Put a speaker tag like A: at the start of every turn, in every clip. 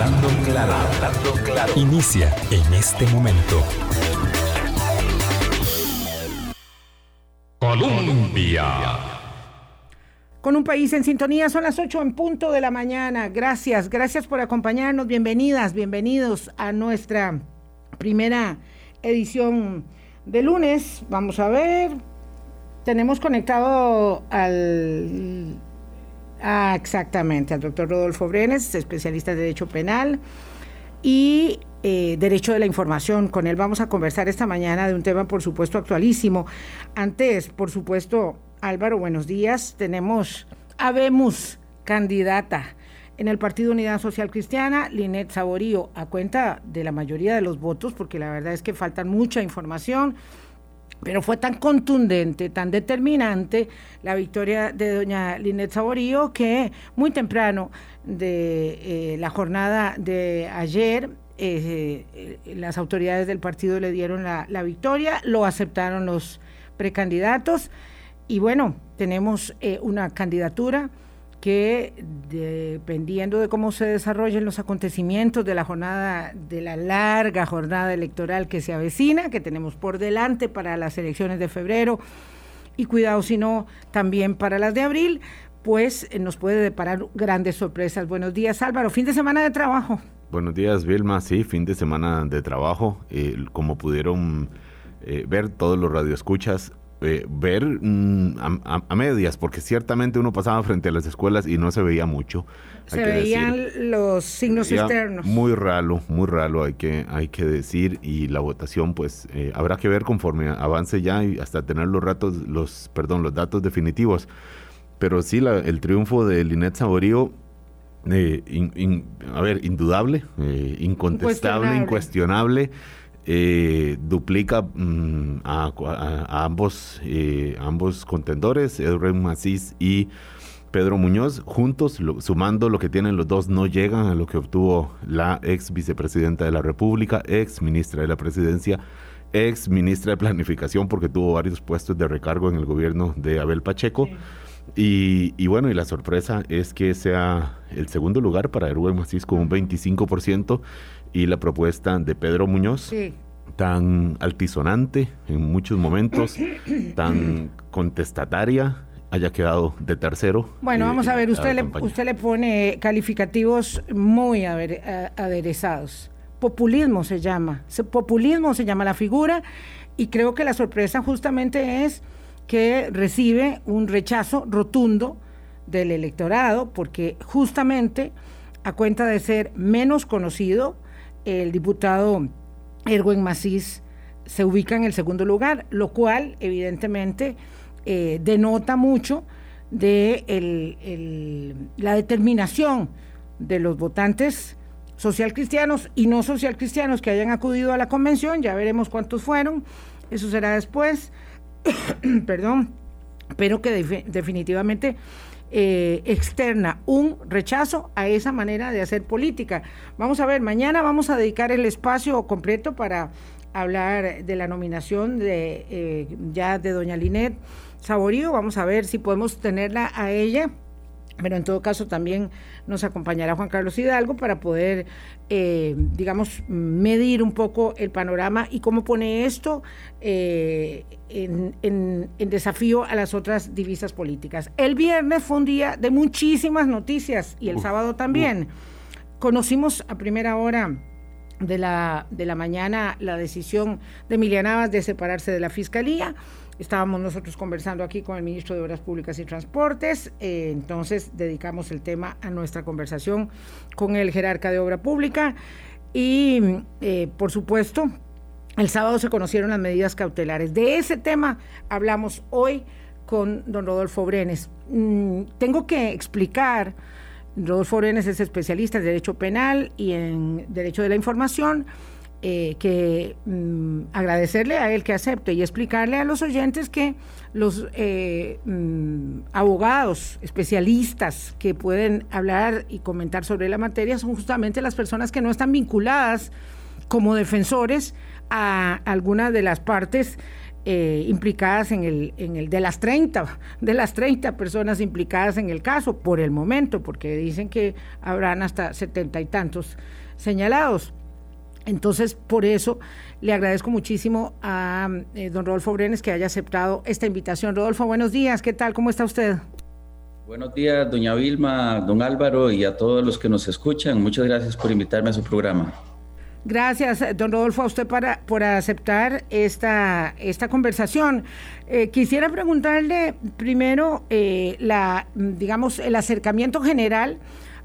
A: Hablando claro, hablando claro. Inicia en este momento. Colombia.
B: Con un país en sintonía, son las 8 en punto de la mañana. Gracias, gracias por acompañarnos. Bienvenidas, bienvenidos a nuestra primera edición de lunes. Vamos a ver. Tenemos conectado al Ah, exactamente, al doctor Rodolfo Brenes, especialista de Derecho Penal y eh, Derecho de la Información. Con él vamos a conversar esta mañana de un tema, por supuesto, actualísimo. Antes, por supuesto, Álvaro, buenos días. Tenemos, habemos candidata en el Partido Unidad Social Cristiana, Linet Saborío, a cuenta de la mayoría de los votos, porque la verdad es que faltan mucha información pero fue tan contundente, tan determinante la victoria de doña Linet Saborío que muy temprano de eh, la jornada de ayer eh, eh, las autoridades del partido le dieron la, la, victoria, lo aceptaron los precandidatos y bueno, tenemos una candidatura que dependiendo de cómo se desarrollen los acontecimientos de la jornada, de la larga jornada electoral que se avecina, que tenemos por delante para las elecciones de febrero, y cuidado si no, también para las de abril, pues eh, nos puede deparar grandes sorpresas. Buenos días Álvaro, fin de semana de trabajo.
C: Buenos días Vilma, sí, fin de semana de trabajo, como pudieron eh, ver todos los radioescuchas, eh, ver mm, a, medias, porque ciertamente uno pasaba frente a las escuelas y no se veía mucho.
B: Se veían los signos externos.
C: Muy raro, muy raro hay que, hay que decir, y la votación pues eh, habrá que ver conforme avance ya y hasta tener los ratos, los, perdón, los datos definitivos. Pero sí, la, el triunfo de Linet Saborío eh, a ver, indudable, incontestable, incuestionable eh, duplica mm, a, ambos, eh, ambos contendores, Edwin Macís y Pedro Muñoz, juntos, sumando lo que tienen los dos, no llegan a lo que obtuvo la ex vicepresidenta de la República, ex ministra de la Presidencia, ex ministra de Planificación, porque tuvo varios puestos de recargo en el gobierno de Abel Pacheco. Y, bueno, y la sorpresa es que sea el segundo lugar para Edwin Macís con un 25% y la propuesta de Pedro Muñoz, tan altisonante en muchos momentos, tan contestataria, haya quedado de tercero.
B: Bueno, eh, vamos a ver, usted le, usted le pone calificativos muy aderezados. Populismo se llama, populismo se llama la figura y creo que la sorpresa justamente es que recibe un rechazo rotundo del electorado porque justamente a cuenta de ser menos conocido, el diputado Erwin Macís se ubica en el segundo lugar, lo cual evidentemente eh, denota mucho de la determinación de los votantes social cristianos y no social cristianos que hayan acudido a la convención, ya veremos cuántos fueron, eso será después, perdón, pero que definitivamente eh, externa un rechazo a esa manera de hacer política. Vamos a ver, mañana vamos a dedicar el espacio completo para hablar de la nominación de eh, ya de doña Linet Saborío. Vamos a ver si podemos tenerla a ella pero en todo caso también nos acompañará Juan Carlos Hidalgo para poder, eh, digamos, medir un poco el panorama y cómo pone esto eh, en, desafío a las otras divisas políticas. El viernes fue un día de muchísimas noticias y el sábado también. Conocimos a primera hora de la, de la mañana la decisión de Emiliano Navas de separarse de la Fiscalía. Estábamos nosotros conversando aquí con el ministro de Obras Públicas y Transportes, eh, entonces dedicamos el tema a nuestra conversación con el jerarca de Obra Pública y, eh, por supuesto, el sábado se conocieron las medidas cautelares. De ese tema hablamos hoy con don Rodolfo Brenes. Mm, tengo que explicar, Rodolfo Brenes es especialista en Derecho Penal y en Derecho de la Información eh, que mm, agradecerle a él que acepte y explicarle a los oyentes que los eh, mm, abogados especialistas que pueden hablar y comentar sobre la materia son justamente las personas que no están vinculadas como defensores a alguna de las partes eh, implicadas en el, en el de las 30, de las 30 personas implicadas en el caso, por el momento, porque dicen que habrán hasta setenta y tantos señalados. Entonces, por eso le agradezco muchísimo a eh, don Rodolfo Brenes que haya aceptado esta invitación. Rodolfo, buenos días, ¿qué tal? ¿Cómo está usted?
D: Buenos días, doña Vilma, don Álvaro y a todos los que nos escuchan. Muchas gracias por invitarme a su programa.
B: Gracias, don Rodolfo, a usted para, por aceptar esta, esta conversación. Eh, quisiera preguntarle primero eh, la, digamos, el acercamiento general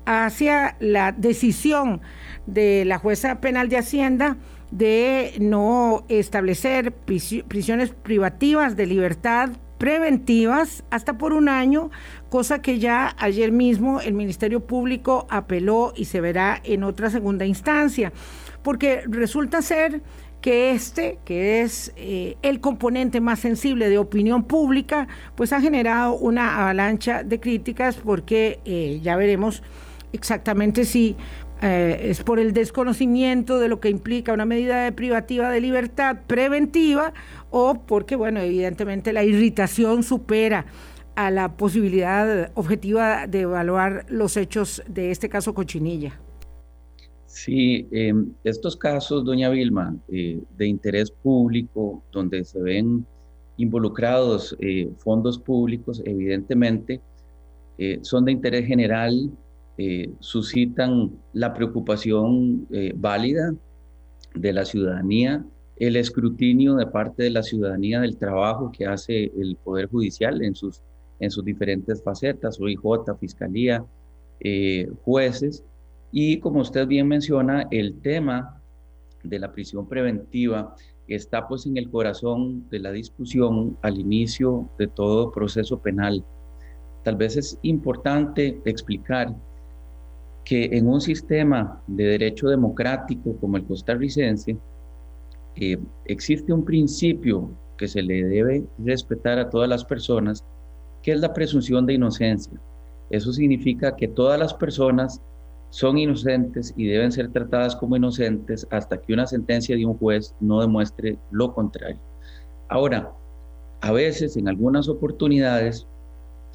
B: hacia la decisión de la jueza penal de Hacienda de no establecer prisiones privativas de libertad preventivas hasta por un año, cosa que ya ayer mismo el Ministerio Público apeló y se verá en otra segunda instancia porque resulta ser que este, que es eh, el componente más sensible de opinión pública, pues ha generado una avalancha de críticas porque eh, ya veremos exactamente si eh, es por el desconocimiento de lo que implica una medida de privativa de libertad preventiva o porque, bueno, evidentemente la irritación supera a la posibilidad objetiva de evaluar los hechos de este caso Cochinilla.
D: Sí, em, estos casos, doña Vilma, eh, de interés público, donde se ven involucrados eh, fondos públicos, evidentemente, son de interés general, suscitan la preocupación válida de la ciudadanía, el escrutinio de parte de la ciudadanía del trabajo que hace el Poder Judicial en sus, en sus diferentes facetas, OIJ, Fiscalía, jueces, y como usted bien menciona, el tema de la prisión preventiva está pues en el corazón de la discusión al inicio de todo proceso penal. Tal vez es importante explicar que en un sistema de derecho democrático como el costarricense, eh, existe un principio que se le debe respetar a todas las personas, que es la presunción de inocencia. Eso significa que todas las personas son inocentes y deben ser tratadas como inocentes hasta que una sentencia de un juez no demuestre lo contrario. Ahora, a veces, en algunas oportunidades,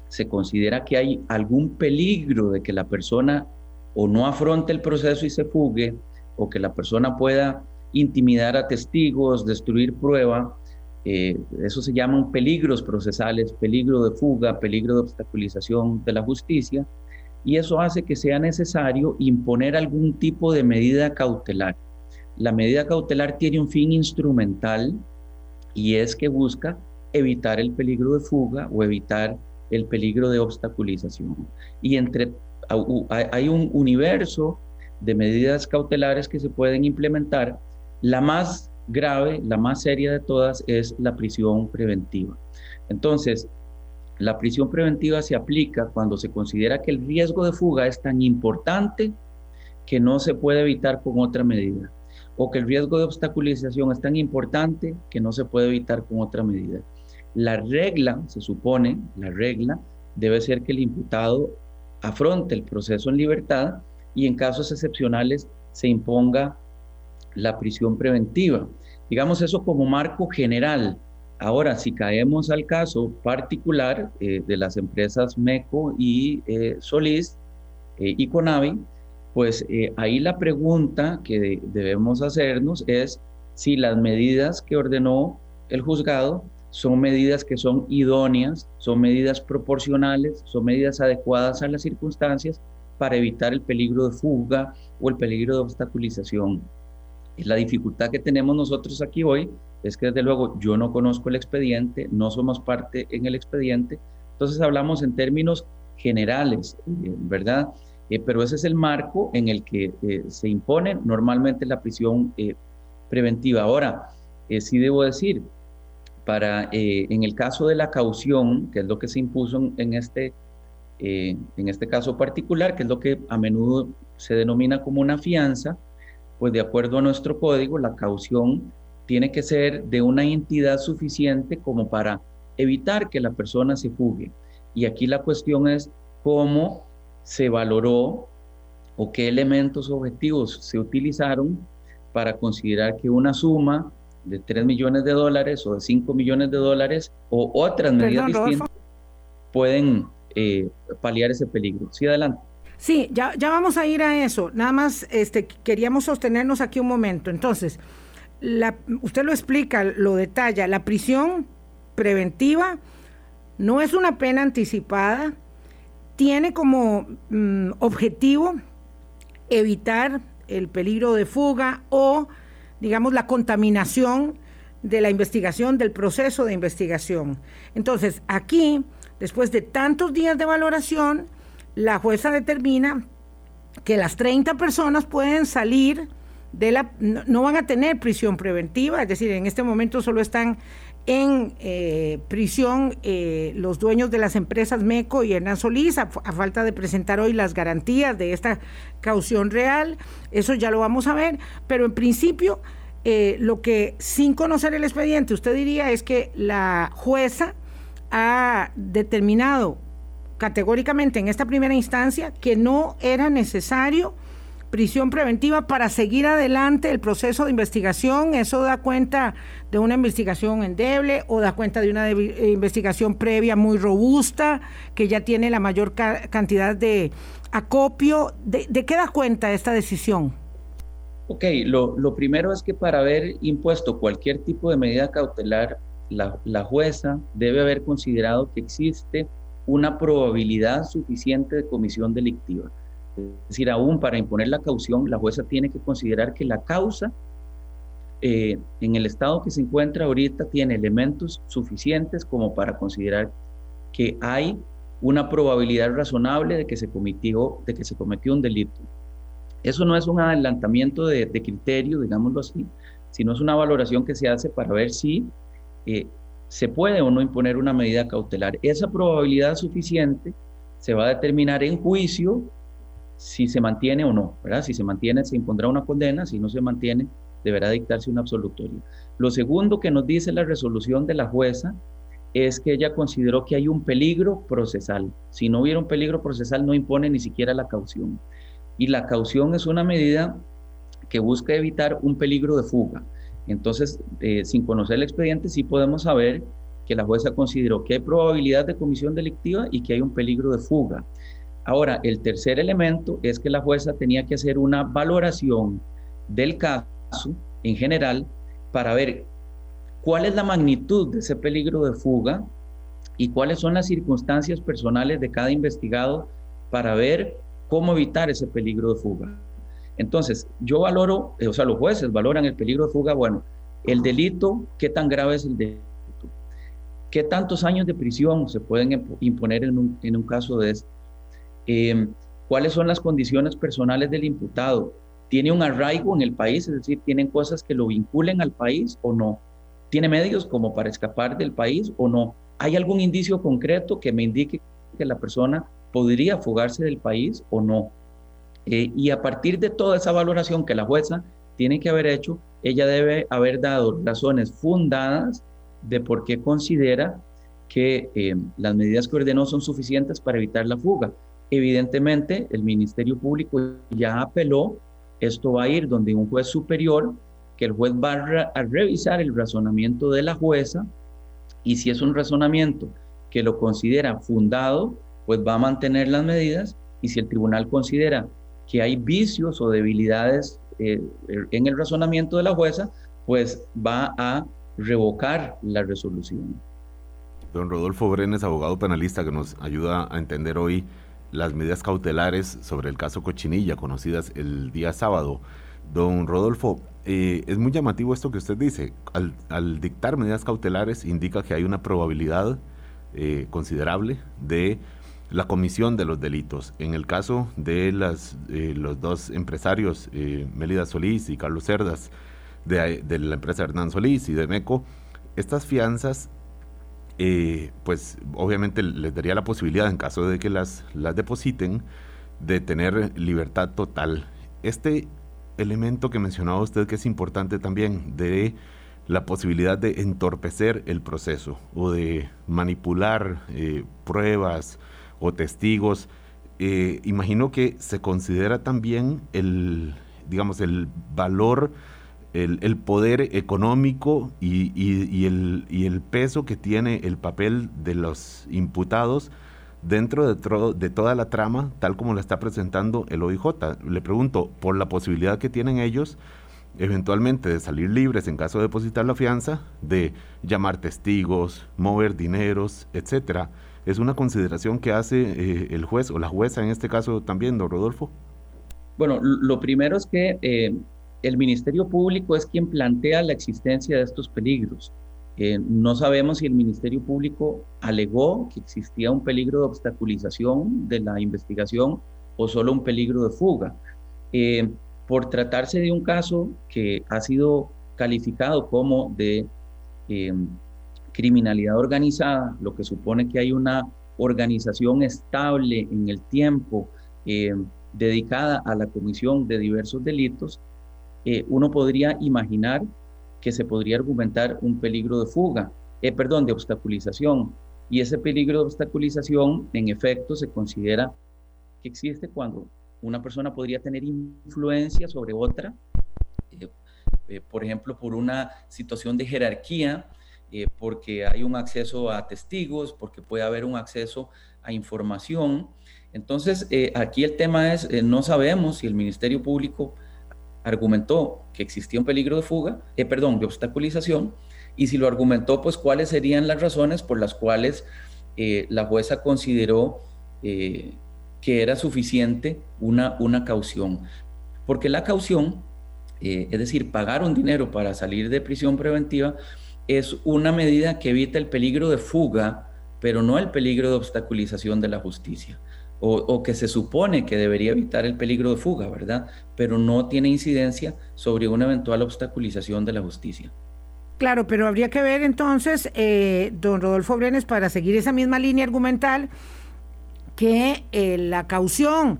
D: se considera que hay algún peligro de que la persona o no afronte el proceso y se fugue, o que la persona pueda intimidar a testigos, destruir prueba. Eh, eso se llaman peligros procesales, peligro de fuga, peligro de obstaculización de la justicia y eso hace que sea necesario imponer algún tipo de medida cautelar. La medida cautelar tiene un fin instrumental y es que busca evitar el peligro de fuga o evitar el peligro de obstaculización. Y entre hay un universo de medidas cautelares que se pueden implementar. La más grave, la más seria de todas es la prisión preventiva. Entonces, la prisión preventiva se aplica cuando se considera que el riesgo de fuga es tan importante que no se puede evitar con otra medida, o que el riesgo de obstaculización es tan importante que no se puede evitar con otra medida. La regla, se supone, la regla debe ser que el imputado afronte el proceso en libertad y en casos excepcionales se imponga la prisión preventiva. Digamos eso como marco general, Ahora, si caemos al caso particular eh, de las empresas MECO y eh, Solís eh, y Conavi, pues ahí la pregunta que debemos hacernos es si las medidas que ordenó el juzgado son medidas que son idóneas, son medidas proporcionales, son medidas adecuadas a las circunstancias para evitar el peligro de fuga o el peligro de obstaculización. Y la dificultad que tenemos nosotros aquí hoy es que desde luego yo no conozco el expediente, no somos parte en el expediente, entonces hablamos en términos generales, eh, ¿verdad? Eh, pero ese es el marco en el que eh, se impone normalmente la prisión preventiva. Ahora, sí debo decir, para, en el caso de la caución, que es lo que se impuso en este, en este caso particular, que es lo que a menudo se denomina como una fianza, pues de acuerdo a nuestro código, la caución tiene que ser de una entidad suficiente como para evitar que la persona se fugue. Y aquí la cuestión es cómo se valoró o qué elementos objetivos se utilizaron para considerar que una suma de 3 millones de dólares o de 5 millones de dólares o otras medidas distintas pueden eh, paliar ese peligro. Sí, adelante.
B: Sí, ya, ya vamos a ir a eso. Nada más este, queríamos sostenernos aquí un momento. Entonces, la, usted lo explica, lo detalla. La prisión preventiva no es una pena anticipada, tiene como mm, objetivo evitar el peligro de fuga o, digamos, la contaminación de la investigación, del proceso de investigación. Entonces, aquí, después de tantos días de valoración, la jueza determina que las 30 personas pueden salir de la, no van a tener prisión preventiva, es decir, en este momento solo están en eh, prisión eh, los dueños de las empresas MECO y Hernán Solís, a, falta de presentar hoy las garantías de esta caución real, eso ya lo vamos a ver, pero en principio eh, lo que sin conocer el expediente usted diría es que la jueza ha determinado categóricamente en esta primera instancia que no era necesario prisión preventiva para seguir adelante el proceso de investigación. Eso da cuenta de una investigación endeble o da cuenta de una eh, investigación previa muy robusta que ya tiene la mayor cantidad de acopio. ¿De, qué da cuenta esta decisión?
D: Ok, lo, lo, primero es que para haber impuesto cualquier tipo de medida cautelar, la, la jueza debe haber considerado que existe una probabilidad suficiente de comisión delictiva. Decir, aún para imponer la caución, la jueza tiene que considerar que la causa eh, en el estado que se encuentra ahorita tiene elementos suficientes como para considerar que hay una probabilidad razonable de que se cometió, de que se cometió un delito. Eso no es un adelantamiento de, criterio, digámoslo así, sino es una valoración que se hace para ver si eh, se puede o no imponer una medida cautelar. Esa probabilidad suficiente se va a determinar en juicio si se mantiene o no, ¿verdad? Si se mantiene, se impondrá una condena, si no se mantiene, deberá dictarse una absolutoria. Lo segundo que nos dice la resolución de la jueza es que ella consideró que hay un peligro procesal. Si no hubiera un peligro procesal, no impone ni siquiera la caución. Y la caución es una medida que busca evitar un peligro de fuga. Entonces, eh, sin conocer el expediente, sí podemos saber que la jueza consideró que hay probabilidad de comisión delictiva y que hay un peligro de fuga. Ahora, el tercer elemento es que la jueza tenía que hacer una valoración del caso en general para ver cuál es la magnitud de ese peligro de fuga y cuáles son las circunstancias personales de cada investigado para ver cómo evitar ese peligro de fuga. Entonces, yo valoro, o sea, los jueces valoran el peligro de fuga, bueno, el delito, qué tan grave es el delito, qué tantos años de prisión se pueden imponer en un, en un caso de este eh, cuáles son las condiciones personales del imputado, tiene un arraigo en el país, es decir, tienen cosas que lo vinculen al país o no, tiene medios como para escapar del país o no, hay algún indicio concreto que me indique que la persona podría fugarse del país o no. Eh, y a partir de toda esa valoración que la jueza tiene que haber hecho, ella debe haber dado razones fundadas de por qué considera que eh, las medidas que ordenó son suficientes para evitar la fuga. Evidentemente, el Ministerio Público ya apeló, esto va a ir donde un juez superior, que el juez va a, revisar el razonamiento de la jueza y si es un razonamiento que lo considera fundado, pues va a mantener las medidas y si el tribunal considera que hay vicios o debilidades eh, en el razonamiento de la jueza, pues va a revocar la resolución.
C: Don Rodolfo Brenes, abogado penalista, que nos ayuda a entender hoy las medidas cautelares sobre el caso Cochinilla, conocidas el día sábado. Don Rodolfo, eh, es muy llamativo esto que usted dice. Al, dictar medidas cautelares indica que hay una probabilidad eh, considerable de la comisión de los delitos. En el caso de las, eh, los dos empresarios, Melida Solís y Carlos Cerdas, de, de la empresa Hernán Solís y de MECO, estas fianzas eh, pues obviamente les daría la posibilidad, en caso de que las, las depositen, de tener libertad total. Este elemento que mencionaba usted que es importante también, de la posibilidad de entorpecer el proceso o de manipular eh, pruebas o testigos, eh, imagino que se considera también el, digamos, el valor el, poder económico y, el, peso que tiene el papel de los imputados dentro de, de toda la trama, tal como la está presentando el OIJ. Le pregunto, por la posibilidad que tienen ellos eventualmente de salir libres en caso de depositar la fianza, de llamar testigos, mover dineros, etcétera. ¿Es una consideración que hace eh, el juez o la jueza en este caso también, don Rodolfo?
D: Bueno, lo primero es que eh, el Ministerio Público es quien plantea la existencia de estos peligros. Eh, no sabemos si el Ministerio Público alegó que existía un peligro de obstaculización de la investigación o solo un peligro de fuga. Eh, por tratarse de un caso que ha sido calificado como de eh, criminalidad organizada, lo que supone que hay una organización estable en el tiempo dedicada a la comisión de diversos delitos, uno podría imaginar que se podría argumentar un peligro de fuga, eh, perdón, de obstaculización. Y ese peligro de obstaculización, en efecto, se considera que existe cuando una persona podría tener influencia sobre otra, eh, eh, por ejemplo, por una situación de jerarquía, porque hay un acceso a testigos, porque puede haber un acceso a información. Entonces, aquí el tema es, no sabemos si el Ministerio Público argumentó que existía un peligro de fuga, eh, perdón, de obstaculización, y si lo argumentó, pues cuáles serían las razones por las cuales eh, la jueza consideró eh, que era suficiente una, una caución. Porque la caución, es decir, pagar un dinero para salir de prisión preventiva, es una medida que evita el peligro de fuga, pero no el peligro de obstaculización de la justicia o, que se supone que debería evitar el peligro de fuga, ¿verdad? Pero no tiene incidencia sobre una eventual obstaculización de la justicia.
B: Claro, pero habría que ver entonces, eh, don Rodolfo Brenes, para seguir esa misma línea argumental, que eh, la caución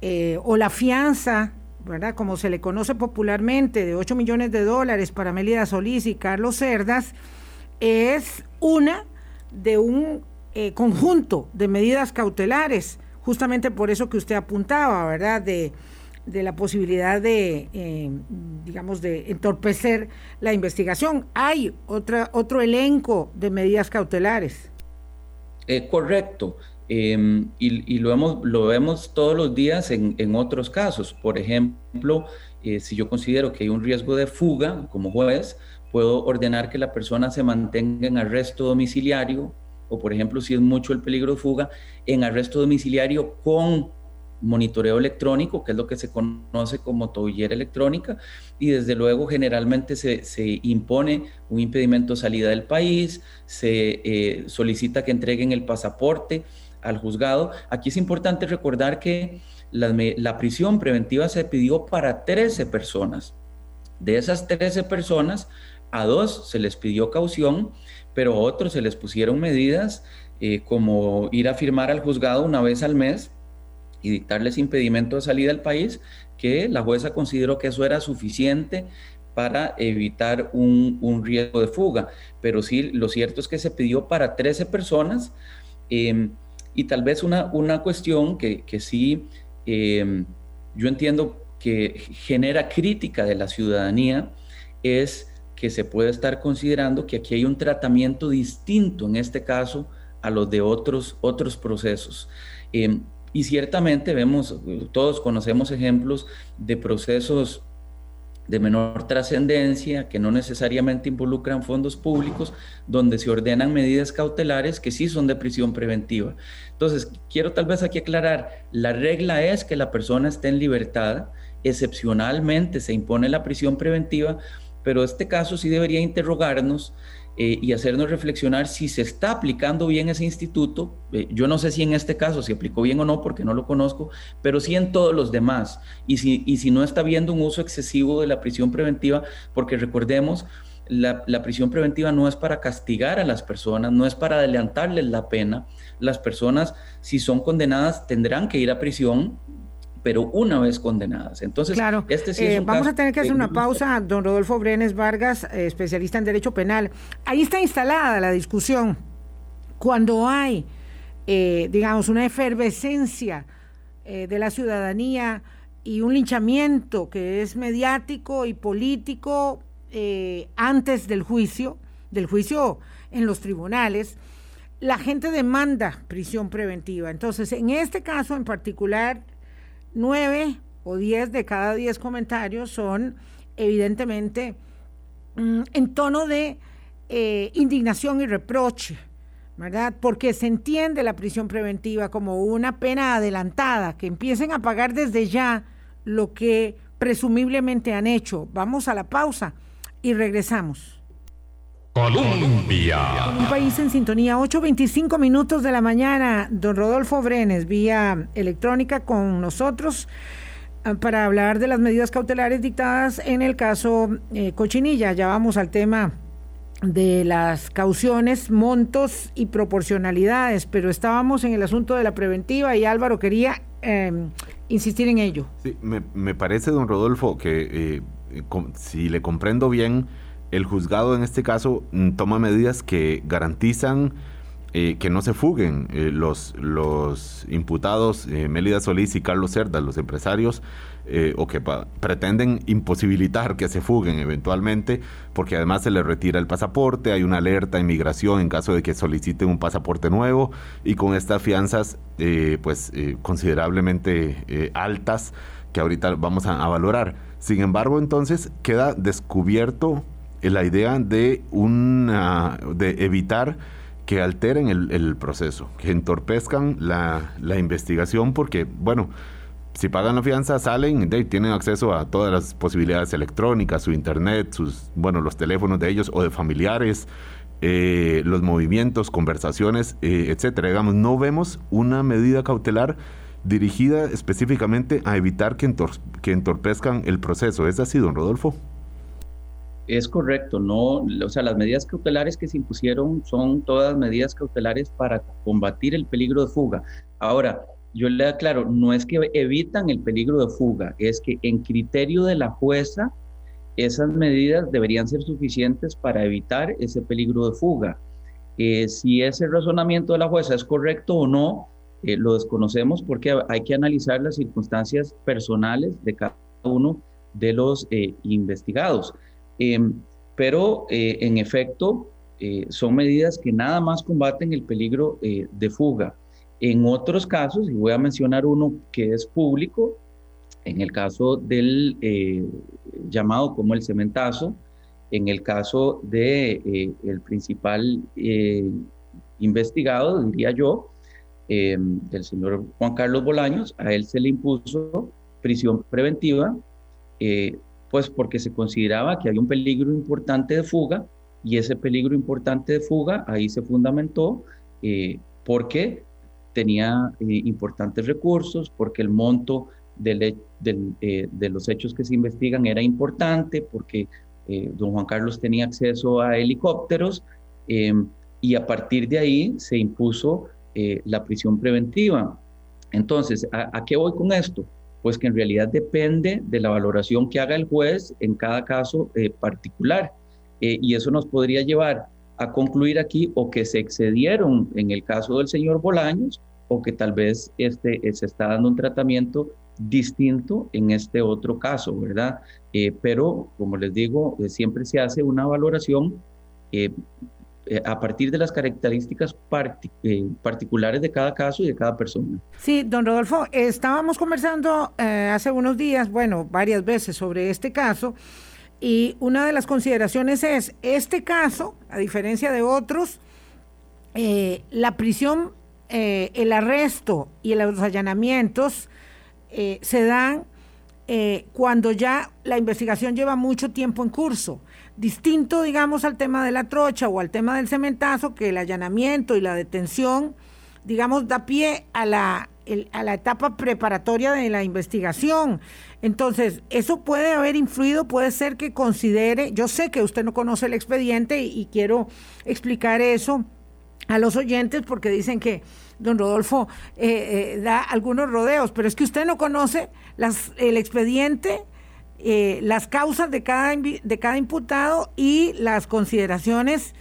B: eh, o la fianza, ¿verdad? Como se le conoce popularmente, de 8 millones de dólares para Melida Solís y Carlos Cerdas, es una de un conjunto de medidas cautelares justamente por eso que usted apuntaba, ¿verdad? De, la posibilidad de, eh, digamos, de entorpecer la investigación. Hay otra, otro elenco de medidas cautelares.
D: Eh, correcto. Em, y, lo, vemos, lo vemos todos los días en, otros casos. Por ejemplo, eh, si yo considero que hay un riesgo de fuga como juez, puedo ordenar que la persona se mantenga en arresto domiciliario o por ejemplo si es mucho el peligro de fuga, en arresto domiciliario con monitoreo electrónico, que es lo que se conoce como tobillera electrónica, y desde luego generalmente se, impone un impedimento de salida del país, se eh, solicita que entreguen el pasaporte al juzgado. Aquí es importante recordar que la, la prisión preventiva se pidió para 13 personas. De esas 13 personas, a dos se les pidió caución pero a otros se les pusieron medidas eh, como ir a firmar al juzgado una vez al mes y dictarles impedimento de salida del país, que la jueza consideró que eso era suficiente para evitar un, riesgo de fuga. Pero sí, lo cierto es que se pidió para 13 personas em, y tal vez una, una cuestión que, que sí em, yo entiendo que genera crítica de la ciudadanía es que se puede estar considerando que aquí hay un tratamiento distinto en este caso a los de otros, otros procesos. Em, y ciertamente vemos, todos conocemos ejemplos de procesos de menor trascendencia, que no necesariamente involucran fondos públicos, donde se ordenan medidas cautelares que sí son de prisión preventiva. Entonces, quiero tal vez aquí aclarar, la regla es que la persona esté en libertad, excepcionalmente se impone la prisión preventiva, pero este caso sí debería interrogarnos eh, y hacernos reflexionar si se está aplicando bien ese instituto. Eh, yo no sé si en este caso se aplicó bien o no, porque no lo conozco, pero sí en todos los demás. Y si, y si no está habiendo un uso excesivo de la prisión preventiva, porque recordemos, la, la, prisión preventiva no es para castigar a las personas, no es para adelantarles la pena. Las personas, si son condenadas, tendrán que ir a prisión pero una vez condenadas. Entonces,
B: claro, este sí es eh, vamos a tener que hacer una pausa, don Rodolfo Brenes Vargas, eh, especialista en Derecho Penal. Ahí está instalada la discusión. Cuando hay, eh, digamos, una efervescencia de la ciudadanía y un linchamiento que es mediático y político eh, antes del juicio, del juicio en los tribunales, la gente demanda prisión preventiva. Entonces, en este caso en particular, nueve o diez de cada diez comentarios son evidentemente mm, en tono de eh, indignación y reproche, ¿verdad? Porque se entiende la prisión preventiva como una pena adelantada, que empiecen a pagar desde ya lo que presumiblemente han hecho. Vamos a la pausa y regresamos.
A: Colombia.
B: Un país en sintonía, 8.25 minutos de la mañana. Don Rodolfo Brenes, vía electrónica con nosotros ah, para hablar de las medidas cautelares dictadas en el caso eh, Cochinilla. Ya vamos al tema de las cauciones, montos y proporcionalidades, pero estábamos en el asunto de la preventiva y Álvaro quería em, insistir en ello.
C: Sí, me, parece, don Rodolfo, que eh, si le comprendo bien, el juzgado en este caso mm, toma medidas que garantizan eh, que no se fuguen eh, los, los imputados eh, Mélida Solís y Carlos Cerda, los empresarios, o que pretenden imposibilitar que se fuguen eventualmente, porque además se les retira el pasaporte, hay una alerta a inmigración en caso de que soliciten un pasaporte nuevo, y con estas fianzas pues considerablemente altas que ahorita vamos a valorar. Sin embargo, entonces queda descubierto la idea de, de evitar que alteren el, proceso, que entorpezcan la, investigación, porque, bueno, si pagan la fianza, salen y tienen acceso a todas las posibilidades electrónicas, su internet, sus, bueno, los teléfonos de ellos o de familiares, eh, los movimientos, conversaciones, eh, etcétera. Digamos, no vemos una medida cautelar dirigida específicamente a evitar que, que entorpezcan el proceso. ¿Es así, don Rodolfo?
D: Es correcto, no, o sea, las medidas cautelares que se impusieron son todas medidas cautelares para combatir el peligro de fuga. Ahora, yo le aclaro, no es que evitan el peligro de fuga, es que en criterio de la jueza, esas medidas deberían ser suficientes para evitar ese peligro de fuga. Eh, si ese razonamiento de la jueza es correcto o no, eh, lo desconocemos porque hay que analizar las circunstancias personales de cada uno de los eh, investigados. Em, pero eh, en efecto eh, son medidas que nada más combaten el peligro eh, de fuga. En otros casos, y voy a mencionar uno que es público, en el caso del llamado como el cementazo, en el caso de el principal investigado, diría yo, em, el señor Juan Carlos Bolaños, a él se le impuso prisión preventiva pues porque se consideraba que había un peligro importante de fuga y ese peligro importante de fuga ahí se fundamentó eh, porque tenía eh, importantes recursos, porque el monto eh, de los hechos que se investigan era importante, porque don Juan Carlos tenía acceso a helicópteros em, y a partir de ahí se impuso la prisión preventiva. Entonces, ¿a qué voy con esto? Pues que en realidad depende de la valoración que haga el juez en cada caso eh, particular. Eh, y eso nos podría llevar a concluir aquí o que se excedieron en el caso del señor Bolaños o que tal vez este, eh, se está dando un tratamiento distinto en este otro caso, ¿verdad? pero, como les digo, siempre se hace una valoración eh, a partir de las características eh, particulares de cada caso y de cada persona.
B: Sí, don Rodolfo, estábamos conversando eh, hace unos días, bueno, varias veces sobre este caso, y una de las consideraciones es, este caso, a diferencia de otros, la prisión, el arresto y los allanamientos se dan cuando ya la investigación lleva mucho tiempo en curso distinto, digamos, al tema de la trocha o al tema del cementazo, que el allanamiento y la detención, digamos, da pie a la, etapa preparatoria de la investigación. Entonces, eso puede haber influido, puede ser que considere, yo sé que usted no conoce el expediente y, quiero explicar eso a los oyentes porque dicen que don Rodolfo eh, eh, da algunos rodeos, pero es que usted no conoce el expediente eh, las causas de cada, de cada imputado y las consideraciones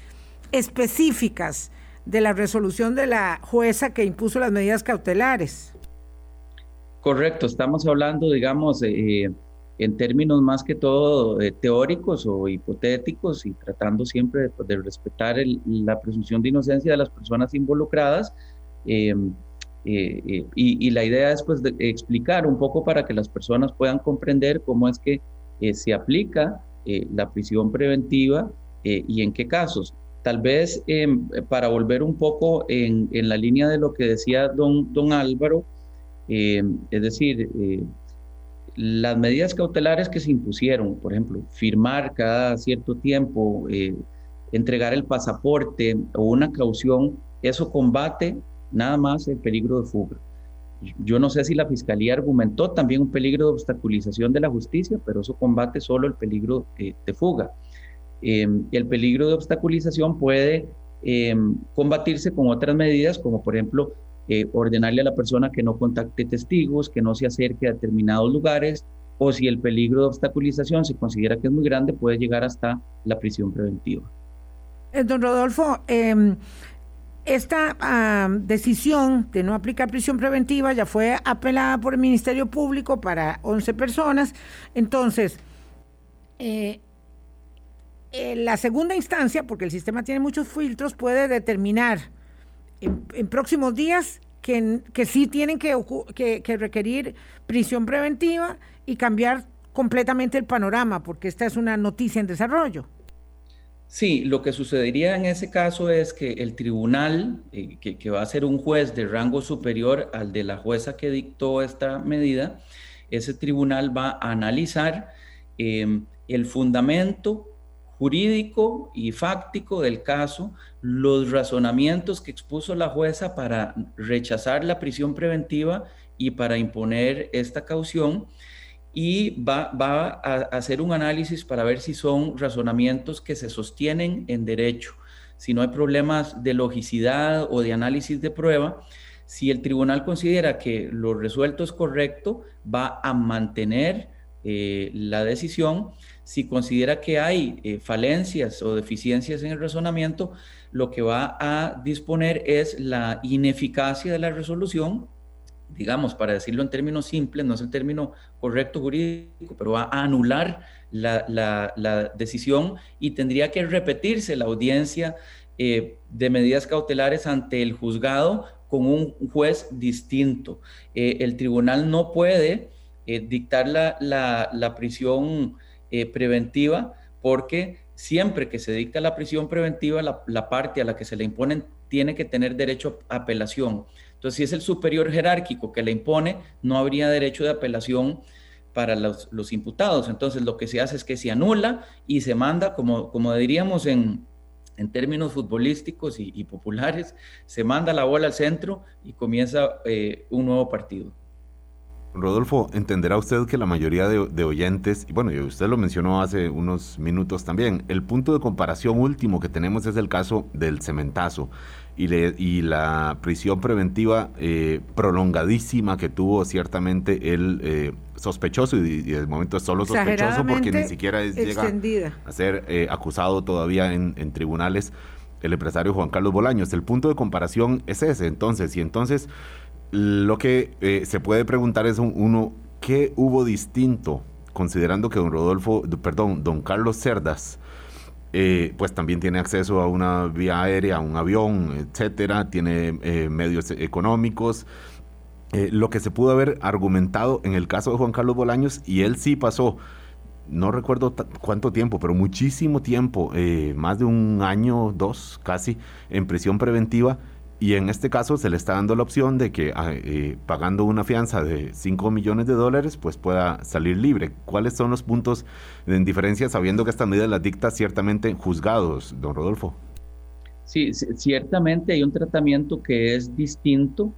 B: específicas de la resolución de la jueza que impuso las medidas cautelares.
D: Correcto, estamos hablando, digamos, eh, en términos más que todo eh, teóricos o hipotéticos y tratando siempre de, respetar la presunción de inocencia de las personas involucradas. Em, y, y, la idea es pues, de explicar un poco para que las personas puedan comprender cómo es que se aplica la prisión preventiva y en qué casos. Tal vez em, para volver un poco en, en, la línea de lo que decía don, don Álvaro, em, es decir, eh, las medidas cautelares que se impusieron, por ejemplo, firmar cada cierto tiempo, eh, entregar el pasaporte o una caución, eso combate nada más el peligro de fuga. Yo no sé si la Fiscalía argumentó también un peligro de obstaculización de la justicia, pero eso combate solo el peligro eh, de fuga. Em, el peligro de obstaculización puede em, combatirse con otras medidas, como por ejemplo eh, ordenarle a la persona que no contacte testigos, que no se acerque a determinados lugares, o si el peligro de obstaculización se considera que es muy grande, puede llegar hasta la prisión preventiva.
B: Eh, don Rodolfo, em, esta ah, decisión de no aplicar prisión preventiva ya fue apelada por el Ministerio Público para 11 personas. Entonces, eh, eh, la segunda instancia, porque el sistema tiene muchos filtros, puede determinar en, próximos días que, que sí tienen que, que, requerir prisión preventiva y cambiar completamente el panorama, porque esta es una noticia en desarrollo.
D: Sí, lo que sucedería en ese caso es que el tribunal, eh, que, va a ser un juez de rango superior al de la jueza que dictó esta medida, ese tribunal va a analizar eh, el fundamento jurídico y fáctico del caso, los razonamientos que expuso la jueza para rechazar la prisión preventiva y para imponer esta caución y va, va, a hacer un análisis para ver si son razonamientos que se sostienen en derecho, si no hay problemas de logicidad o de análisis de prueba. Si el tribunal considera que lo resuelto es correcto, va a mantener eh, la decisión si considera que hay eh, falencias o deficiencias en el razonamiento, lo que va a disponer es la ineficacia de la resolución, digamos, para decirlo en términos simples, no es el término correcto jurídico, pero va a anular la, decisión y tendría que repetirse la audiencia eh, de medidas cautelares ante el juzgado con un juez distinto. Eh, el tribunal no puede dictar la prisión eh, preventiva, porque siempre que se dicta la prisión preventiva, la, parte a la que se le imponen tiene que tener derecho a apelación. Entonces, si es el superior jerárquico que le impone, no habría derecho de apelación para los, imputados. Entonces, lo que se hace es que se anula y se manda, como, como diríamos en, en términos futbolísticos y, populares, se manda la bola al centro y comienza eh, un nuevo partido.
C: Rodolfo, entenderá usted que la mayoría de, oyentes, y bueno, usted lo mencionó hace unos minutos también, el punto de comparación último que tenemos es el caso del cementazo y, y la prisión preventiva eh, prolongadísima que tuvo ciertamente el eh, sospechoso, y, de momento es solo sospechoso porque ni siquiera llega a ser eh, acusado todavía en, en tribunales el empresario Juan Carlos Bolaños. El punto de comparación es ese, entonces, y entonces lo que eh, se puede preguntar es uno, ¿qué hubo distinto considerando que don Rodolfo, perdón, don Carlos Cerdas, eh, pues también tiene acceso a una vía aérea, a un avión, etcétera, tiene eh, medios económicos. lo que se pudo haber argumentado en el caso de Juan Carlos Bolaños, y él sí pasó, no recuerdo cuánto tiempo, pero muchísimo tiempo, más de un año, dos casi, en prisión preventiva, y en este caso se le está dando la opción de que ah, eh, pagando una fianza de 5 millones de dólares, pues pueda salir libre. ¿Cuáles son los puntos de diferencia sabiendo que esta medida la dicta ciertamente juzgados, don Rodolfo?
D: Sí, ciertamente hay un tratamiento que es distinto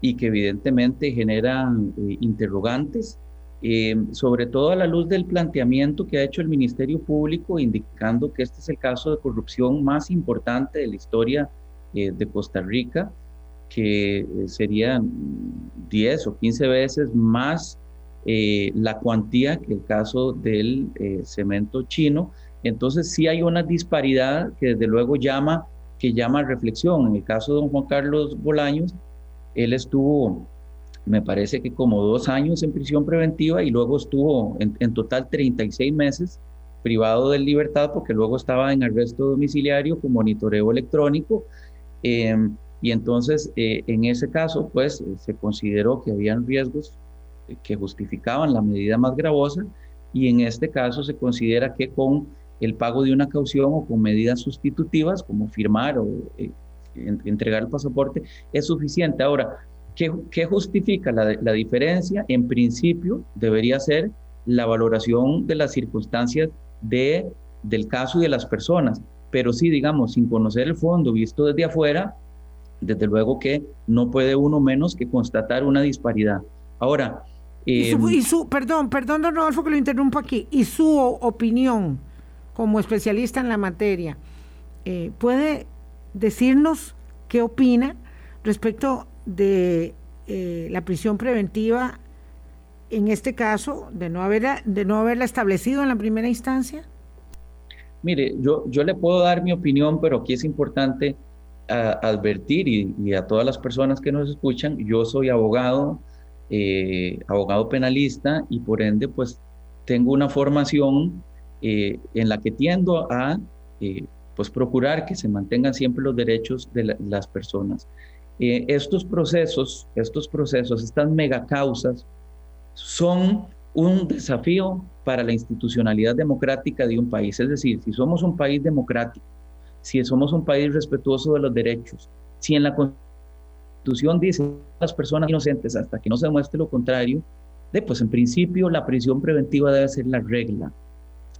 D: y que evidentemente genera eh, interrogantes, eh, sobre todo a la luz del planteamiento que ha hecho el Ministerio Público, indicando que este es el caso de corrupción más importante de la historia eh, de Costa Rica, que eh, serían 10 o 15 veces más eh, la cuantía que el caso del cemento chino. Entonces sí hay una disparidad que desde luego llama, que llama reflexión. En el caso de don Juan Carlos Bolaños, él estuvo me parece que como dos años en prisión preventiva y luego estuvo en, total 36 meses privado de libertad porque luego estaba en arresto domiciliario con monitoreo electrónico. Em, y entonces, eh, en ese caso, pues se consideró que habían riesgos que justificaban la medida más gravosa y en este caso se considera que con el pago de una caución o con medidas sustitutivas como firmar o eh, entregar el pasaporte es suficiente. Ahora, ¿qué, qué justifica la, la, diferencia? En principio debería ser la valoración de las circunstancias de, del caso y de las personas, pero sí, digamos, sin conocer el fondo, visto desde afuera, desde luego que no puede uno menos que constatar una disparidad. Ahora,
B: y, su, perdón, perdón, don Rodolfo, que lo interrumpo aquí. Y su opinión como especialista en la materia, eh, ¿puede decirnos qué opina respecto de eh, la prisión preventiva en este caso, de no, haberla, de no haberla establecido en la primera instancia?
D: Mire, yo, yo le puedo dar mi opinión, pero aquí es importante ah, advertir y, y, a todas las personas que nos escuchan, yo soy abogado, eh, abogado penalista y por ende pues tengo una formación eh, en la que tiendo a eh, pues procurar que se mantengan siempre los derechos de las personas. estos procesos, estos procesos, estas megacausas son un desafío para la institucionalidad democrática de un país. Es decir, si somos un país democrático, si somos un país respetuoso de los derechos, si en la Constitución dice las personas inocentes hasta que no se demuestre lo contrario, de, pues en principio la prisión preventiva debe ser la regla.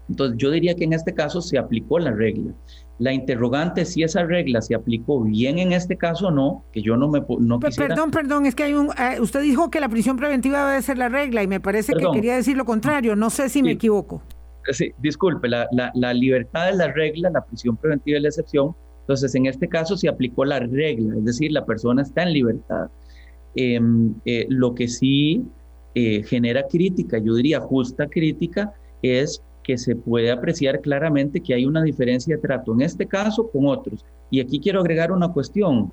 D: Entonces yo diría que en este caso se aplicó la regla. La interrogante si esa regla se aplicó bien en este caso o no, que yo no me no quisiera...
B: Perdón, perdón, es que hay un... Eh, usted dijo que la prisión preventiva debe ser la regla y me parece que quería decir lo contrario. No sé si me equivoco.
D: Sí, disculpe, la, la, la libertad es la regla, la prisión preventiva es la excepción. Entonces, en este caso se aplicó la regla, es decir, la persona está en libertad. Em, eh, lo que sí eh, genera crítica, yo diría justa crítica, es que se puede apreciar claramente que hay una diferencia de trato en este caso con otros. Y aquí quiero agregar una cuestión,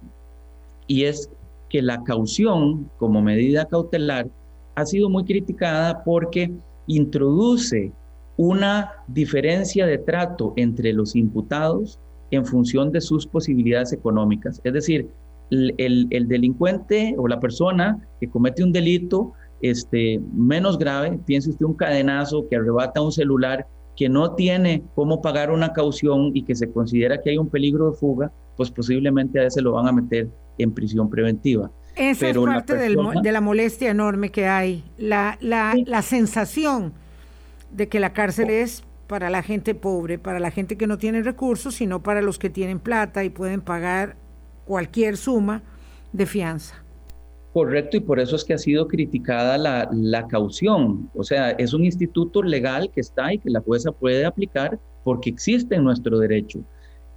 D: y es que la caución como medida cautelar ha sido muy criticada porque introduce una diferencia de trato entre los imputados en función de sus posibilidades económicas. Es decir, el, delincuente o la persona que comete un delito este, menos grave, piense usted un cadenazo que arrebata un celular, que no tiene cómo pagar una caución y que se considera que hay un peligro de fuga, pues posiblemente a ese lo van a meter en prisión preventiva.
B: Esa es parte de la molestia enorme que hay, la, la, la sensación de que la cárcel es para la gente pobre, para la gente que no tiene recursos, sino para los que tienen plata y pueden pagar cualquier suma de fianza.
D: Correcto, y por eso es que ha sido criticada la, la, caución. O sea, es un instituto legal que está y que la jueza puede aplicar porque existe en nuestro derecho.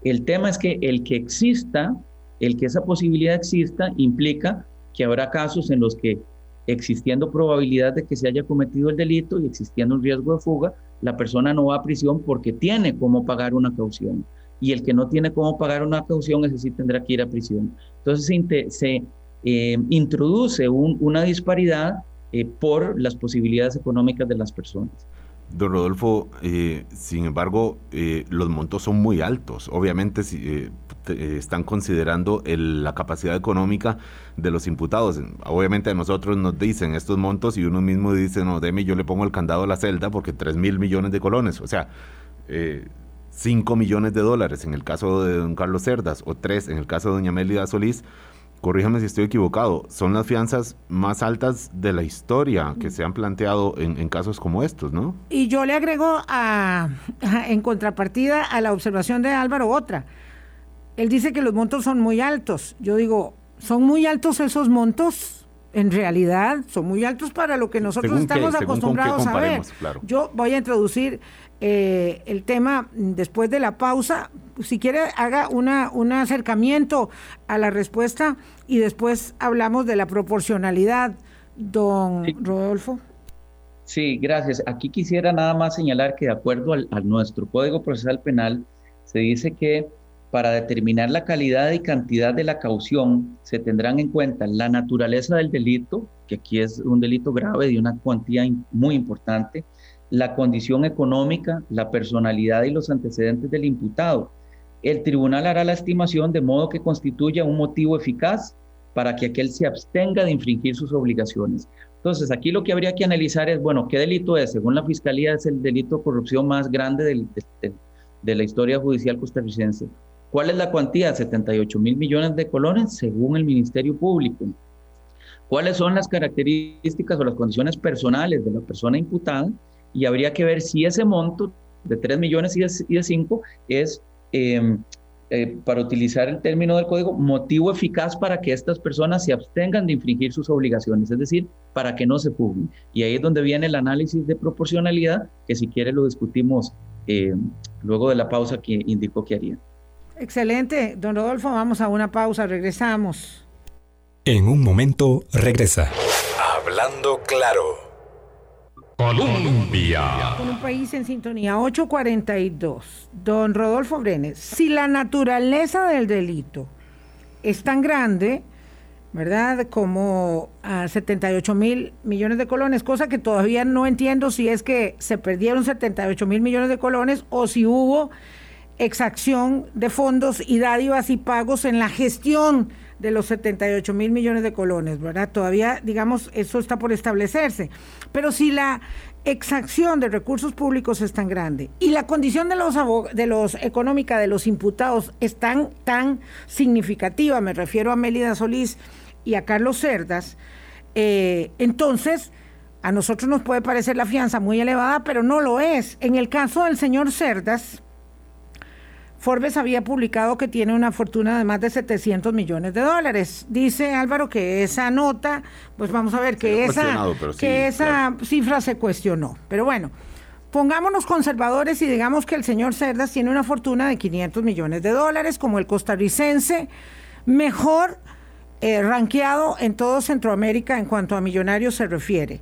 D: El tema es que el que exista, el que esa posibilidad exista, implica que habrá casos en los que existiendo probabilidad de que se haya cometido el delito y existiendo un riesgo de fuga, la persona no va a prisión porque tiene cómo pagar una caución. Y el que no tiene cómo pagar una caución, ese sí tendrá que ir a prisión. Entonces se, eh, introduce una disparidad eh, por las posibilidades económicas de las personas.
C: Don Rodolfo, eh, sin embargo, los montos son muy altos. Obviamente, si, están considerando la capacidad económica de los imputados. Obviamente a nosotros nos dicen estos montos y uno mismo dice, no, deme, yo le pongo el candado a la celda porque 3 mil millones de colones. O sea, 5 millones de dólares en el caso de don Carlos Cerdas o 3 en el caso de doña Melida Solís corríjame si estoy equivocado, son las fianzas más altas de la historia que se han planteado en, casos como estos, ¿no?
B: Y yo le agrego a, en contrapartida a la observación de Álvaro otra. Él dice que los montos son muy altos. Yo digo, ¿son muy altos esos montos? En realidad, son muy altos para lo que nosotros estamos acostumbrados a ver. Yo voy a introducir eh, el tema después de la pausa. Si quiere, haga una, un acercamiento a la respuesta y después hablamos de la proporcionalidad, don Rodolfo.
D: Sí, gracias. Aquí quisiera nada más señalar que de acuerdo al, nuestro Código Procesal Penal, se dice que para determinar la calidad y cantidad de la caución se tendrán en cuenta la naturaleza del delito, que aquí es un delito grave de una cuantía muy importante, la condición económica, la personalidad y los antecedentes del imputado. El tribunal hará la estimación de modo que constituya un motivo eficaz para que aquel se abstenga de infringir sus obligaciones. Entonces, aquí lo que habría que analizar es, bueno, ¿qué delito es? Según la Fiscalía, es el delito de corrupción más grande de, de la historia judicial costarricense. ¿Cuál es la cuantía? 78 mil millones de colones según el Ministerio Público. ¿Cuáles son las características o las condiciones personales de la persona imputada? Y habría que ver si ese monto de 3 millones y de, 5 es, em, eh, para utilizar el término del código, motivo eficaz para que estas personas se abstengan de infringir sus obligaciones, es decir, para que no se pugnen. Y ahí es donde viene el análisis de proporcionalidad, que si quiere lo discutimos eh, luego de la pausa que indicó que haría.
B: Excelente, don Rodolfo, vamos a una pausa, regresamos.
A: En un momento regresa. Hablando claro. Colombia.
B: Con un país en sintonía 842. Don Rodolfo Brenes, si la naturaleza del delito es tan grande, ¿verdad? Como a 78 mil millones de colones, cosa que todavía no entiendo si es que se perdieron 78 mil millones de colones o si hubo exacción de fondos y dádivas y pagos en la gestión de los 78 mil millones de colones, ¿verdad? Todavía, digamos, eso está por establecerse. Pero si la exacción de recursos públicos es tan grande y la condición de los, de los económica de los imputados es tan, tan significativa, me refiero a Mélida Solís y a Carlos Cerdas, eh, entonces a nosotros nos puede parecer la fianza muy elevada, pero no lo es. En el caso del señor Cerdas, Forbes había publicado que tiene una fortuna de más de 700 millones de dólares. Dice Álvaro que esa nota, pues vamos a ver que esa, que esa cifra se cuestionó. Pero bueno, pongámonos conservadores y digamos que el señor Cerdas tiene una fortuna de 500 millones de dólares, como el costarricense mejor eh, ranqueado en todo Centroamérica en cuanto a millonarios se refiere.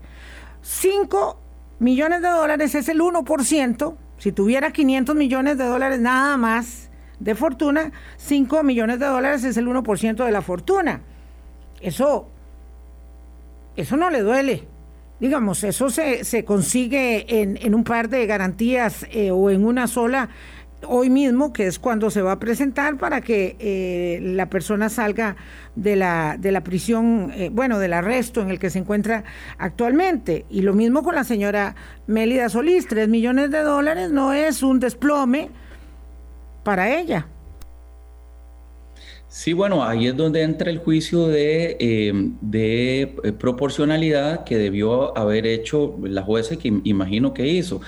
B: 5 millones de dólares es el 1% si tuviera 500 millones de dólares nada más de fortuna, 5 millones de dólares es el 1% de la fortuna. Eso, eso no le duele. Digamos, eso se, se consigue en, en, un par de garantías eh, o en una sola hoy mismo, que es cuando se va a presentar para que eh, la persona salga de la, de la prisión, eh, bueno, del arresto en el que se encuentra actualmente. Y lo mismo con la señora Mélida Solís, tres millones de dólares no es un desplome para ella.
D: Sí, bueno, ahí es donde entra el juicio de, eh, de proporcionalidad que debió haber hecho la jueza que imagino que hizo.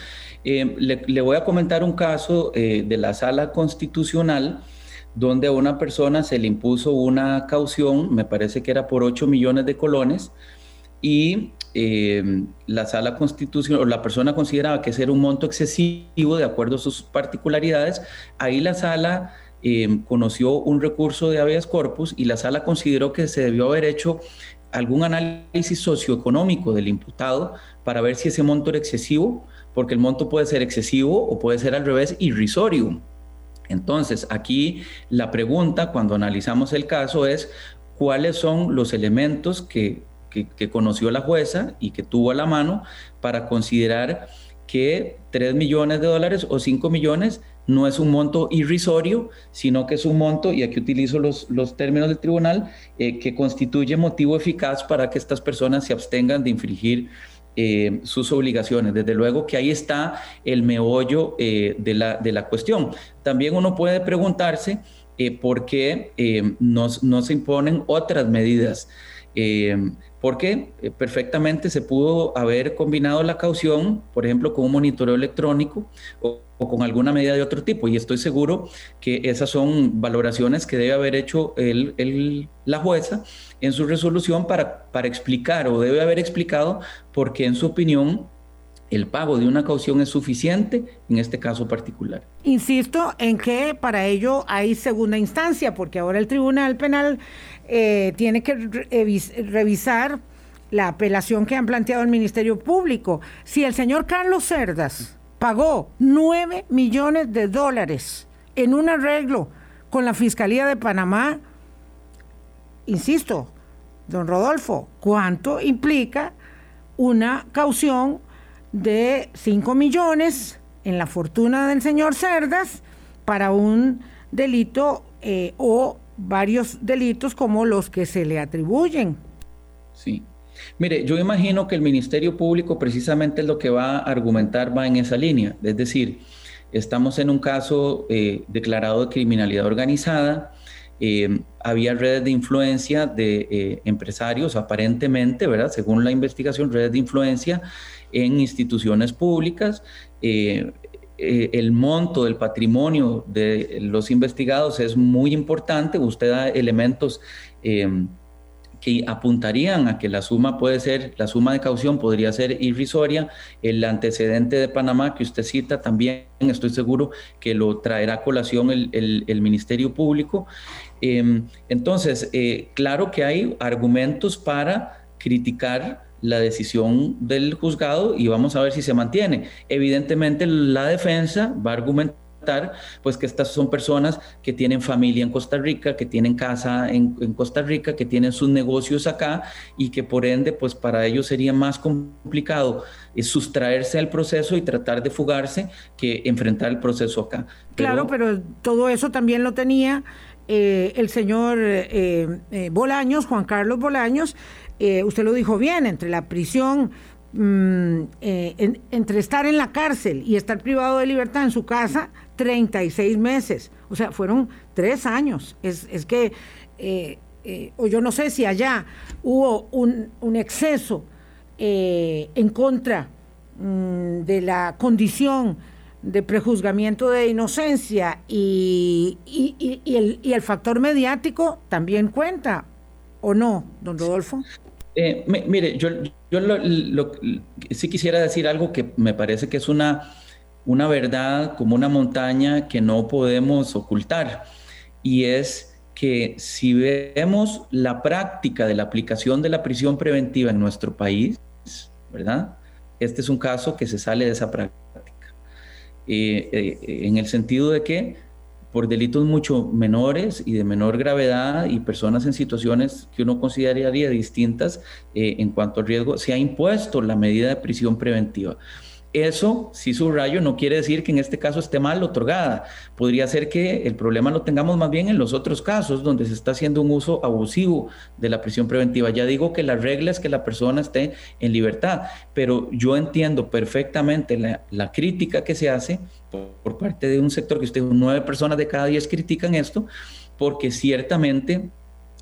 D: Eh, le, voy a comentar un caso eh, de la sala constitucional donde a una persona se le impuso una caución, me parece que era por 8 millones de colones, y eh, la sala constitucional, o la persona consideraba que ese era un monto excesivo de acuerdo a sus particularidades, ahí la sala conoció un recurso de habeas corpus y la sala consideró que se debió haber hecho algún análisis socioeconómico del imputado para ver si ese monto era excesivo porque el monto puede ser excesivo o puede ser al revés irrisorio. Entonces, aquí la pregunta cuando analizamos el caso es cuáles son los elementos que, conoció la jueza y que tuvo a la mano para considerar que 3 millones de dólares o 5 millones no es un monto irrisorio, sino que es un monto, y aquí utilizo los, los términos del tribunal, eh, que constituye motivo eficaz para que estas personas se abstengan de infringir eh, sus obligaciones. Desde luego que ahí está el meollo eh, de, la, de, la, cuestión. También uno puede preguntarse eh, por qué no, no, se imponen otras medidas. Porque perfectamente se pudo haber combinado la caución, por ejemplo, con un monitoreo electrónico o, con alguna medida de otro tipo. Y estoy seguro que esas son valoraciones que debe haber hecho el, la jueza en su resolución para, para explicar o debe haber explicado por qué en su opinión el pago de una caución es suficiente en este caso particular.
B: Insisto en que para ello hay segunda instancia, porque ahora el Tribunal Penal eh, tiene que revisar la apelación que han planteado el Ministerio Público. Si el señor Carlos Cerdas pagó 9 millones de dólares en un arreglo con la Fiscalía de Panamá, insisto, don Rodolfo, ¿cuánto implica una caución de 5 millones en la fortuna del señor Cerdas para un delito eh, o varios delitos como los que se le atribuyen?
D: Sí. Mire, yo imagino que el Ministerio Público precisamente lo que va a argumentar va en esa línea, es decir, estamos en un caso eh, declarado de criminalidad organizada, eh, había redes de influencia de eh, empresarios, aparentemente, ¿verdad? Según la investigación, redes de influencia en instituciones públicas. El monto del patrimonio de los investigados es muy importante. Usted da elementos que apuntarían a que la suma puede ser, la suma de caución podría ser irrisoria. El antecedente de Panamá que usted cita también estoy seguro que lo traerá a colación el, Ministerio Público. Em, entonces, eh, claro que hay argumentos para criticar la decisión del juzgado y vamos a ver si se mantiene. Evidentemente, la defensa va a argumentar pues que estas son personas que tienen familia en Costa Rica, que tienen casa en, Costa Rica, que tienen sus negocios acá y que por ende, pues para ellos sería más complicado eh, sustraerse al proceso y tratar de fugarse que enfrentar el proceso acá.
B: claro, pero todo eso también lo tenía eh, el señor eh, Bolaños, Juan Carlos Bolaños, usted lo dijo bien, entre la prisión mm, entre estar en la cárcel y estar privado de libertad en su casa, 36 meses. O sea, fueron tres años. Es, que, eh, eh, o yo no sé si allá hubo un, exceso eh, en contra mm, de la condición de prejuzgamiento de inocencia y, el, y, el, factor mediático también cuenta, ¿o no, don Rodolfo?
D: mire, yo, yo sí quisiera decir algo que me parece que es una una verdad como una montaña que no podemos ocultar y es que si vemos la práctica de la aplicación de la prisión preventiva en nuestro país, ¿verdad? Este es un caso que se sale de esa práctica. Eh, en el sentido de que por delitos mucho menores y de menor gravedad y personas en situaciones que uno consideraría distintas eh, en cuanto al riesgo, se ha impuesto la medida de prisión preventiva. Eso, si subrayo, no quiere decir que en este caso esté mal otorgada. Podría ser que el problema lo tengamos más bien en los otros casos donde se está haciendo un uso abusivo de la prisión preventiva. Ya digo que la regla es que la persona esté en libertad, pero yo entiendo perfectamente la, crítica que se hace por, por, parte de un sector que usted, nueve personas de cada diez critican esto, porque ciertamente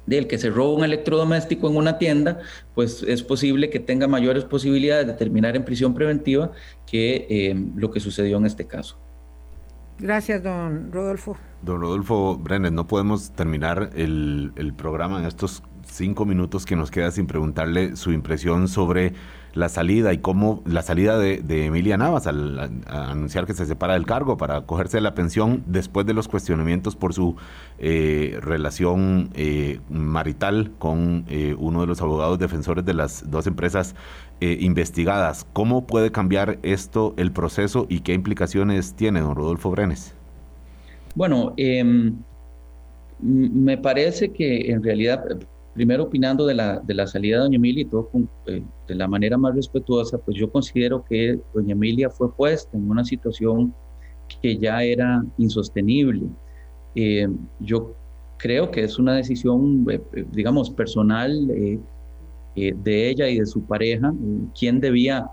D: del que se roba un electrodoméstico en una tienda, pues es posible que tenga mayores posibilidades de terminar en prisión preventiva que eh, lo que sucedió en este caso.
B: Gracias, don Rodolfo.
C: Don Rodolfo Brenner, no podemos terminar el, el programa en estos cinco minutos que nos queda sin preguntarle su impresión sobre la salida y cómo la salida de, Emilia Navas al anunciar que se separa del cargo para cogerse la pensión después de los cuestionamientos por su eh, relación eh, marital con eh, uno de los abogados defensores de las dos empresas investigadas. ¿Cómo puede cambiar esto el proceso y qué implicaciones tiene, don Rodolfo Brenes?
D: Bueno, em, me parece que en realidad primero opinando de la, de la salida de doña Emilia y todo eh, de la manera más respetuosa, pues yo considero que doña Emilia fue puesta en una situación que ya era insostenible. Eh, yo creo que es una decisión, eh, digamos, personal de ella y de su pareja, quién debía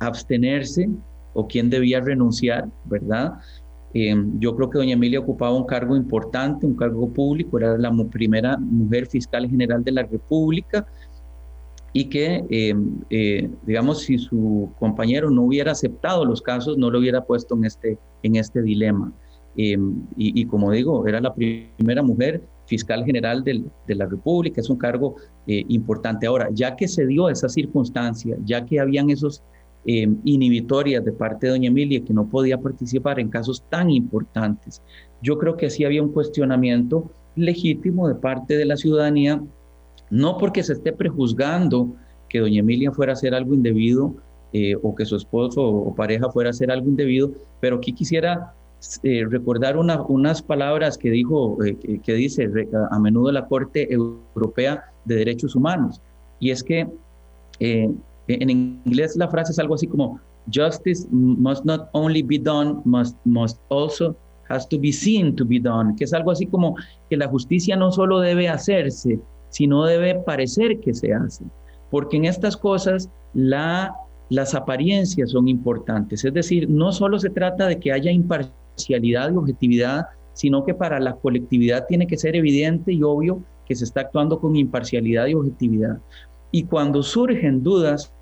D: abstenerse o quién debía renunciar, ¿verdad? Eh, yo creo que doña Emilia ocupaba un cargo importante, un cargo público, era la primera mujer fiscal general de la República y que, eh, eh, digamos, si su compañero no hubiera aceptado los casos, no lo hubiera puesto en este, en este dilema. Y, y, como digo, era la primera mujer fiscal general del, de la República, es un cargo importante. Ahora, ya que se dio esa circunstancia, ya que habían esos eh, inhibitorias de parte de doña Emilia que no podía participar en casos tan importantes. Yo creo que sí había un cuestionamiento legítimo de parte de la ciudadanía, no porque se esté prejuzgando que doña Emilia fuera a hacer algo indebido eh, o que su esposo o pareja fuera a hacer algo indebido, pero aquí quisiera eh, recordar unas palabras que dijo, eh, que, dice a menudo la Corte Europea de Derechos Humanos, y es que en inglés la frase es algo así como justice must not only be done, must, must also has to be seen to be done, que es algo así como que la justicia no solo debe hacerse, sino debe parecer que se hace, porque en estas cosas la, las apariencias son importantes, es decir, no solo se trata de que haya imparcialidad, y objetividad, sino que para la colectividad tiene que ser evidente y obvio que se está actuando con imparcialidad y objetividad. Y cuando surgen dudas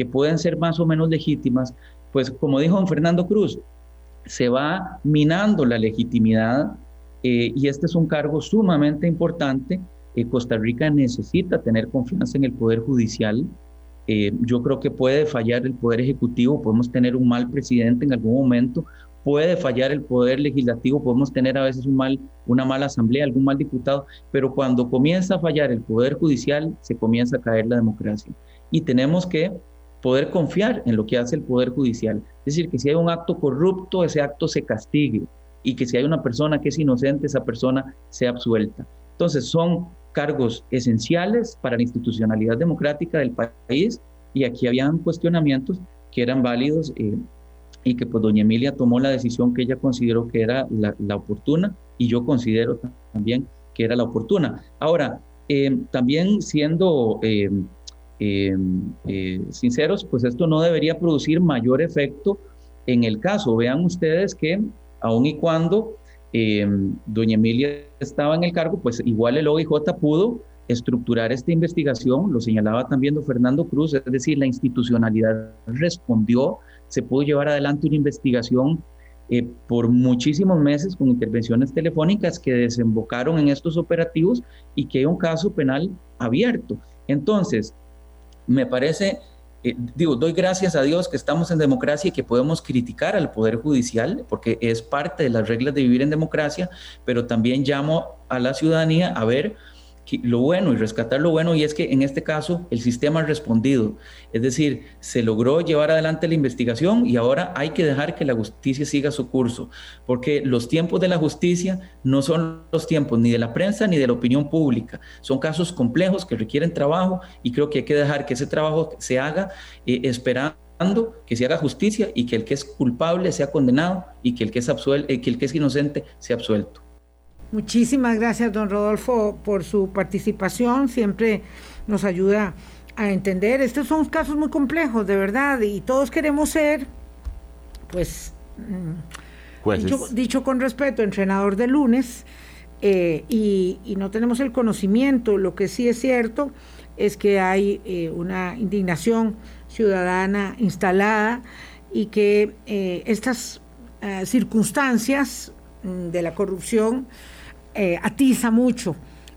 D: que pueden ser más o menos legítimas, pues como dijo don Fernando Cruz, se va minando la legitimidad eh, y este es un cargo sumamente importante. Eh, Costa Rica necesita tener confianza en el Poder Judicial. Eh, yo creo que puede fallar el Poder Ejecutivo, podemos tener un mal presidente en algún momento, puede fallar el poder legislativo, podemos tener a veces un mal, una mala asamblea, algún mal diputado, pero cuando comienza a fallar el poder judicial, se comienza a caer la democracia. Y tenemos que poder confiar en lo que hace el poder judicial. Es decir, que si hay un acto corrupto, ese acto se castigue y que si hay una persona que es inocente, esa persona sea absuelta. Entonces, son cargos esenciales para la institucionalidad democrática del país y aquí habían cuestionamientos que eran válidos eh, y que pues doña Emilia tomó la decisión que ella consideró que era la, oportuna y yo considero también que era la oportuna. Ahora, eh, también siendo eh, eh, sinceros, pues esto no debería producir mayor efecto en el caso. Vean ustedes que aun y cuando doña Emilia estaba en el cargo, pues igual el OIJ pudo estructurar esta investigación, lo señalaba también don Fernando Cruz, es decir, la institucionalidad respondió se pudo llevar adelante una investigación eh, por muchísimos meses con intervenciones telefónicas que desembocaron en estos operativos y que hay un caso penal abierto. Entonces, me parece, eh, digo, doy gracias a Dios que estamos en democracia y que podemos criticar al Poder Judicial, porque es parte de las reglas de vivir en democracia, pero también llamo a la ciudadanía a ver lo bueno y rescatar lo bueno y es que en este caso el sistema ha respondido. Es decir, se logró llevar adelante la investigación y ahora hay que dejar que la justicia siga su curso, porque los tiempos de la justicia no son los tiempos ni de la prensa ni de la opinión pública. Son casos complejos que requieren trabajo y creo que hay que dejar que ese trabajo se haga eh, esperando que se haga justicia y que el que es culpable sea condenado y que el que es, eh, que el que es inocente sea absuelto.
B: Muchísimas gracias, don Rodolfo, por su participación. Siempre nos ayuda a entender. Estos son casos muy complejos, de verdad, y todos queremos ser, pues, mm, dicho, con respeto, entrenador de lunes, eh, y, no tenemos el conocimiento. Lo que sí es cierto es que hay eh, una indignación ciudadana instalada y que eh, estas circunstancias mm, de la corrupción eh, atiza mucho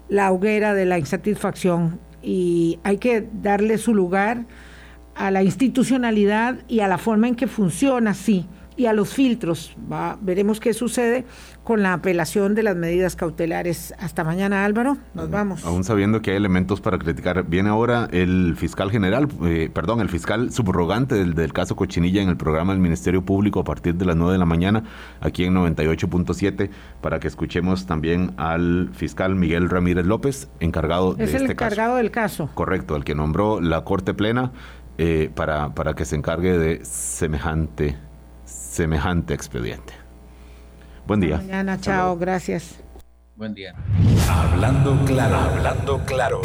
B: la hoguera de la insatisfacción y hay que darle su lugar a la institucionalidad y a la forma en que funciona, sí, y a los filtros. veremos qué sucede con la apelación de las medidas cautelares. Hasta mañana, Álvaro. Nos vamos.
C: Aún sabiendo que hay elementos para criticar. Viene ahora el fiscal general, eh, perdón, el fiscal subrogante del, del, caso Cochinilla en el programa del Ministerio Público a partir de las 9 de la mañana, aquí en 98.7, para que escuchemos también al fiscal Miguel Ramírez López, encargado de
B: este
C: caso.
B: Es el encargado del caso.
C: Correcto, el que nombró la Corte Plena eh, para, para que se encargue de semejante semejante expediente. Buen día.
B: mañana, chao, gracias.
D: Buen día.
A: Hablando claro, hablando claro.